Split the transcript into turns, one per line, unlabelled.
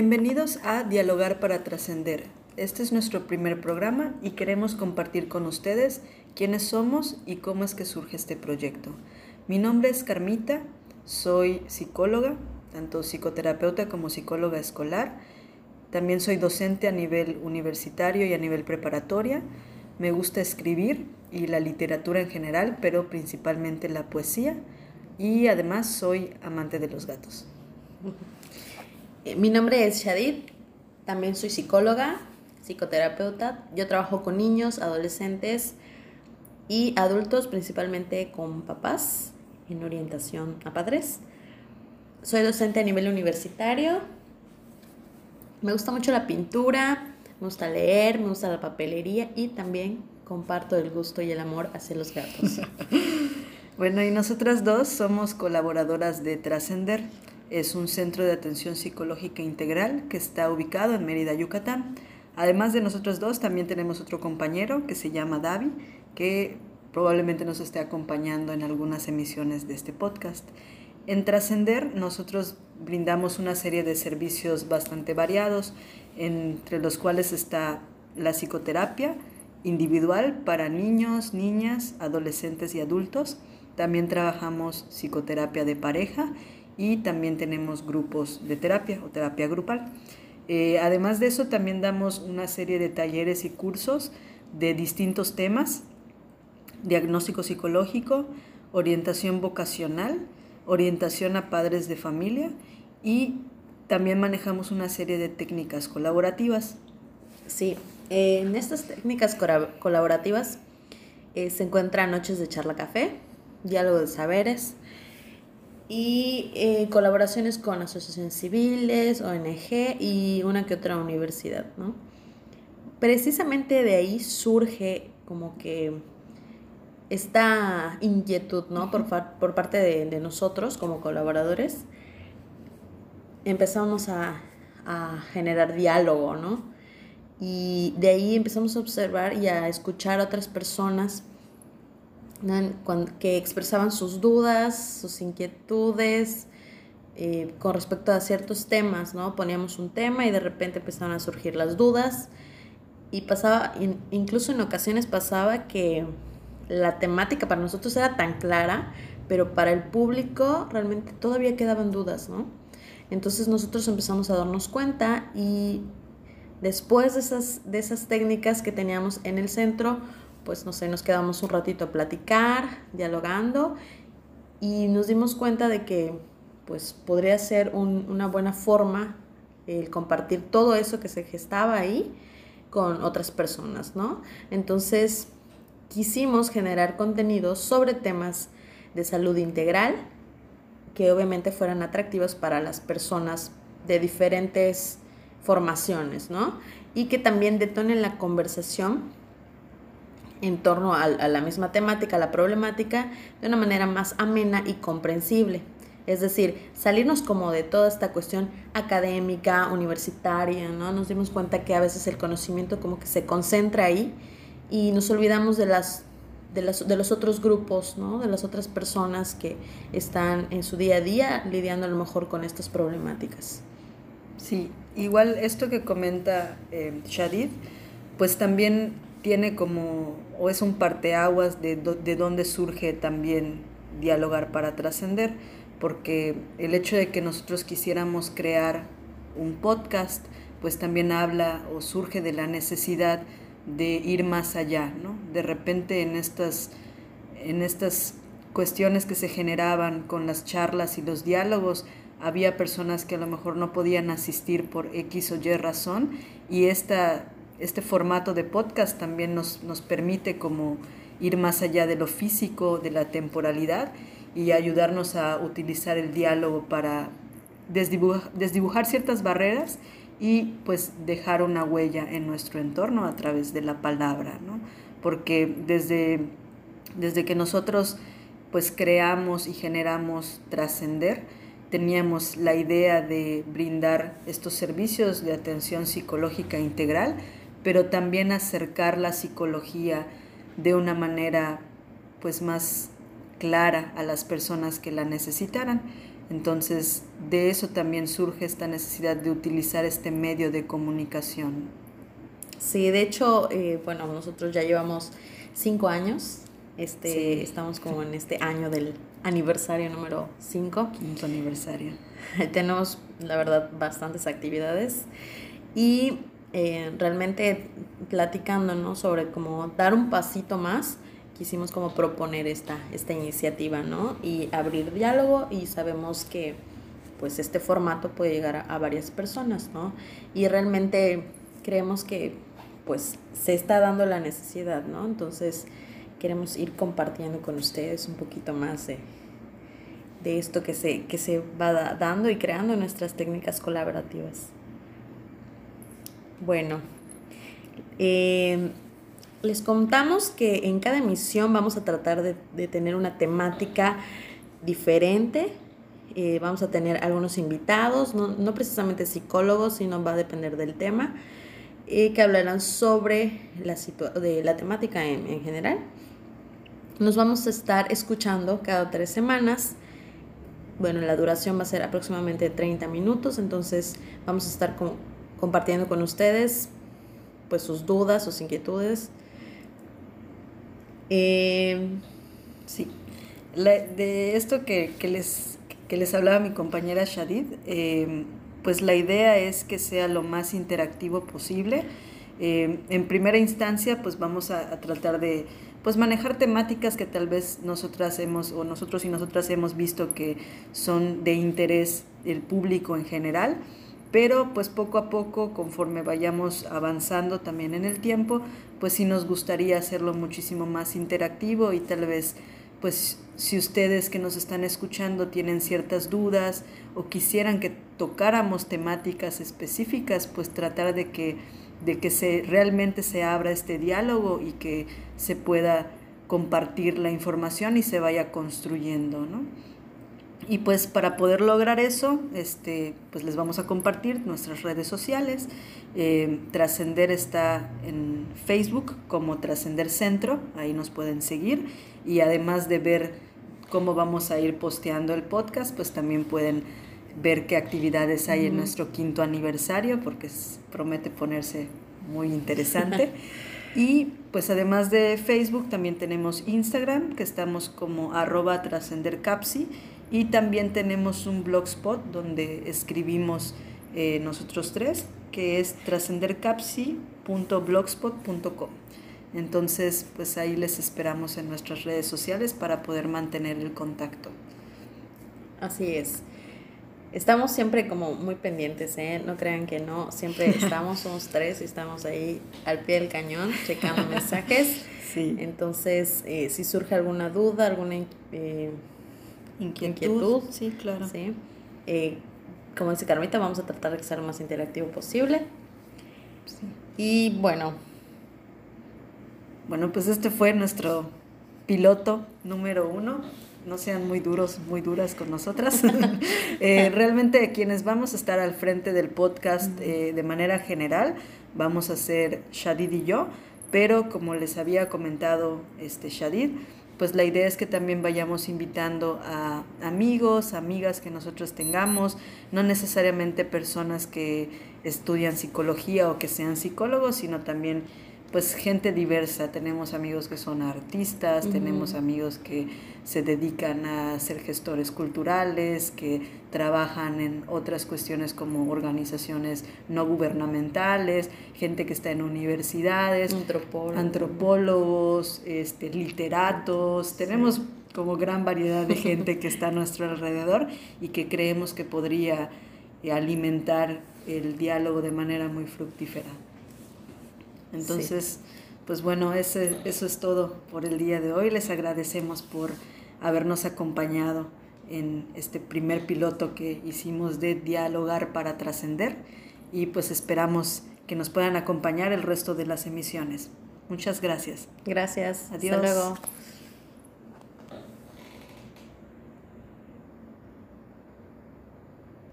Bienvenidos a Dialogar para Trascender. Este es nuestro primer programa y queremos compartir con ustedes quiénes somos y cómo es que surge este proyecto. Mi nombre es Carmita, soy psicóloga, tanto psicoterapeuta como psicóloga escolar. También soy docente a nivel universitario y a nivel preparatoria. Me gusta escribir y la literatura en general, pero principalmente la poesía. Y además soy amante de los gatos.
Eh, mi nombre es Shadid, también soy psicóloga, psicoterapeuta. Yo trabajo con niños, adolescentes y adultos, principalmente con papás en orientación a padres. Soy docente a nivel universitario. Me gusta mucho la pintura, me gusta leer, me gusta la papelería y también comparto el gusto y el amor hacia los gatos.
bueno, y nosotras dos somos colaboradoras de Trascender es un centro de atención psicológica integral que está ubicado en Mérida, Yucatán. Además de nosotros dos, también tenemos otro compañero que se llama Davi, que probablemente nos esté acompañando en algunas emisiones de este podcast. En Trascender, nosotros brindamos una serie de servicios bastante variados, entre los cuales está la psicoterapia individual para niños, niñas, adolescentes y adultos. También trabajamos psicoterapia de pareja y también tenemos grupos de terapia o terapia grupal. Eh, además de eso, también damos una serie de talleres y cursos de distintos temas, diagnóstico psicológico, orientación vocacional, orientación a padres de familia y también manejamos una serie de técnicas colaborativas.
Sí, en estas técnicas colaborativas eh, se encuentran noches de charla café, diálogo de saberes, y eh, colaboraciones con asociaciones civiles, ONG y una que otra universidad, ¿no? Precisamente de ahí surge como que esta inquietud, ¿no? Por, por parte de, de, nosotros como colaboradores, empezamos a, a generar diálogo, ¿no? Y de ahí empezamos a observar y a escuchar a otras personas que expresaban sus dudas, sus inquietudes eh, con respecto a ciertos temas, ¿no? Poníamos un tema y de repente empezaban a surgir las dudas y pasaba, incluso en ocasiones pasaba que la temática para nosotros era tan clara, pero para el público realmente todavía quedaban dudas, ¿no? Entonces nosotros empezamos a darnos cuenta y después de esas, de esas técnicas que teníamos en el centro, pues no sé, nos quedamos un ratito a platicar, dialogando y nos dimos cuenta de que pues podría ser una buena forma el compartir todo eso que se gestaba ahí con otras personas, ¿no? Entonces quisimos generar contenidos sobre temas de salud integral que obviamente fueran atractivos para las personas de diferentes formaciones, ¿no? Y que también detonen la conversación en torno a, la misma temática, la problemática, de una manera más amena y comprensible. Es decir, salirnos como de toda esta cuestión académica, universitaria, ¿no? Nos dimos cuenta que a veces el conocimiento como que se concentra ahí y nos olvidamos de las de, las, de los otros grupos, ¿no? De las otras personas que están en su día a día lidiando a lo mejor con estas problemáticas.
Sí, igual esto que comenta eh, Shadid, pues también tiene como, o es un parteaguas de, de dónde surge también dialogar para trascender, porque el hecho de que nosotros quisiéramos crear un podcast, pues también habla o surge de la necesidad de ir más allá, ¿no? De repente en estas, en estas cuestiones que se generaban con las charlas y los diálogos, había personas que a lo mejor no podían asistir por X o Y razón y esta este formato de podcast también nos, nos permite como ir más allá de lo físico, de la temporalidad y ayudarnos a utilizar el diálogo para desdibujar, desdibujar ciertas barreras y pues dejar una huella en nuestro entorno a través de la palabra, ¿no? Porque desde, desde que nosotros pues creamos y generamos trascender, teníamos la idea de brindar estos servicios de atención psicológica integral, pero también acercar la psicología de una manera pues más clara a las personas que la necesitaran. Entonces, de eso también surge esta necesidad de utilizar este medio de comunicación.
Sí, de hecho, eh, bueno, nosotros ya llevamos cinco años. Este, Estamos como en este año del aniversario número 5.
Quinto aniversario.
Tenemos, la verdad, bastantes actividades y eh, realmente platicando ¿no? sobre cómo dar un pasito más, quisimos como proponer esta, esta iniciativa ¿no? y abrir diálogo y sabemos que pues este formato puede llegar a, varias personas, ¿no? Y realmente creemos que pues se está dando la necesidad, ¿no? Entonces queremos ir compartiendo con ustedes un poquito más de, de esto que se, que se va dando y creando nuestras técnicas colaborativas. Bueno, eh, les contamos que en cada emisión vamos a tratar de, tener una temática diferente. Eh, vamos a tener algunos invitados, no, precisamente psicólogos, sino va a depender del tema, eh, que hablarán sobre la, de la temática en, en general. Nos vamos a estar escuchando cada tres semanas bueno, la duración va a ser aproximadamente 30 minutos, entonces vamos a estar compartiendo con ustedes pues sus dudas, sus inquietudes.
Eh, sí, de esto que, les, les hablaba mi compañera Shadid, eh, pues la idea es que sea lo más interactivo posible. Eh, en primera instancia, pues vamos a tratar de pues manejar temáticas que tal vez nosotras hemos o nosotros y nosotras hemos visto que son de interés del público en general, pero pues poco a poco conforme vayamos avanzando también en el tiempo, pues sí nos gustaría hacerlo muchísimo más interactivo y tal vez pues si ustedes que nos están escuchando tienen ciertas dudas o quisieran que tocáramos temáticas específicas, pues tratar de que de que se, realmente se abra este diálogo y que se pueda compartir la información y se vaya construyendo, ¿no? Y pues para poder lograr eso, este, pues les vamos a compartir nuestras redes sociales. Eh, Trascender está en Facebook como Trascender Centro, ahí nos pueden seguir. Y además de ver cómo vamos a ir posteando el podcast, pues también pueden ver qué actividades hay en nuestro quinto aniversario, porque promete ponerse muy interesante. y pues además de Facebook, también tenemos Instagram, que estamos como arroba trascendercapsi, y también tenemos un blogspot donde escribimos eh, nosotros tres, que es trascendercapsi.blogspot.com. Entonces, pues ahí les esperamos en nuestras redes sociales para poder mantener el contacto.
Así es. Estamos siempre como muy pendientes, ¿eh? No crean que no, siempre estamos, somos tres y estamos ahí al pie del cañón checando mensajes. Sí. Entonces, eh, si surge alguna duda, alguna eh, inquietud,
sí, claro.
¿sí? Eh, como dice Carmita, vamos a tratar de sea lo más interactivo posible. Sí. Y bueno.
Bueno, pues este fue nuestro piloto número uno no sean muy duros, muy duras con nosotras. Eh, realmente quienes vamos a estar al frente del podcast eh, de manera general, vamos a ser Shadid y yo, pero como les había comentado este Shadid, pues la idea es que también vayamos invitando a amigos, amigas que nosotros tengamos, no necesariamente personas que estudian psicología o que sean psicólogos, sino también pues gente diversa. Tenemos amigos que son artistas, tenemos amigos que se dedican a ser gestores culturales, que trabajan en otras cuestiones como organizaciones no gubernamentales, gente que está en universidades, antropólogos, este, literatos. Tenemos como gran variedad de gente que está a nuestro alrededor y que creemos que podría alimentar el diálogo de manera muy fructífera. Entonces, pues bueno, ese, eso es todo por el día de hoy. Les agradecemos por habernos acompañado en este primer piloto que hicimos de dialogar para trascender y pues esperamos que nos puedan acompañar el resto de las emisiones. Muchas gracias.
Gracias.
Adiós. Hasta luego.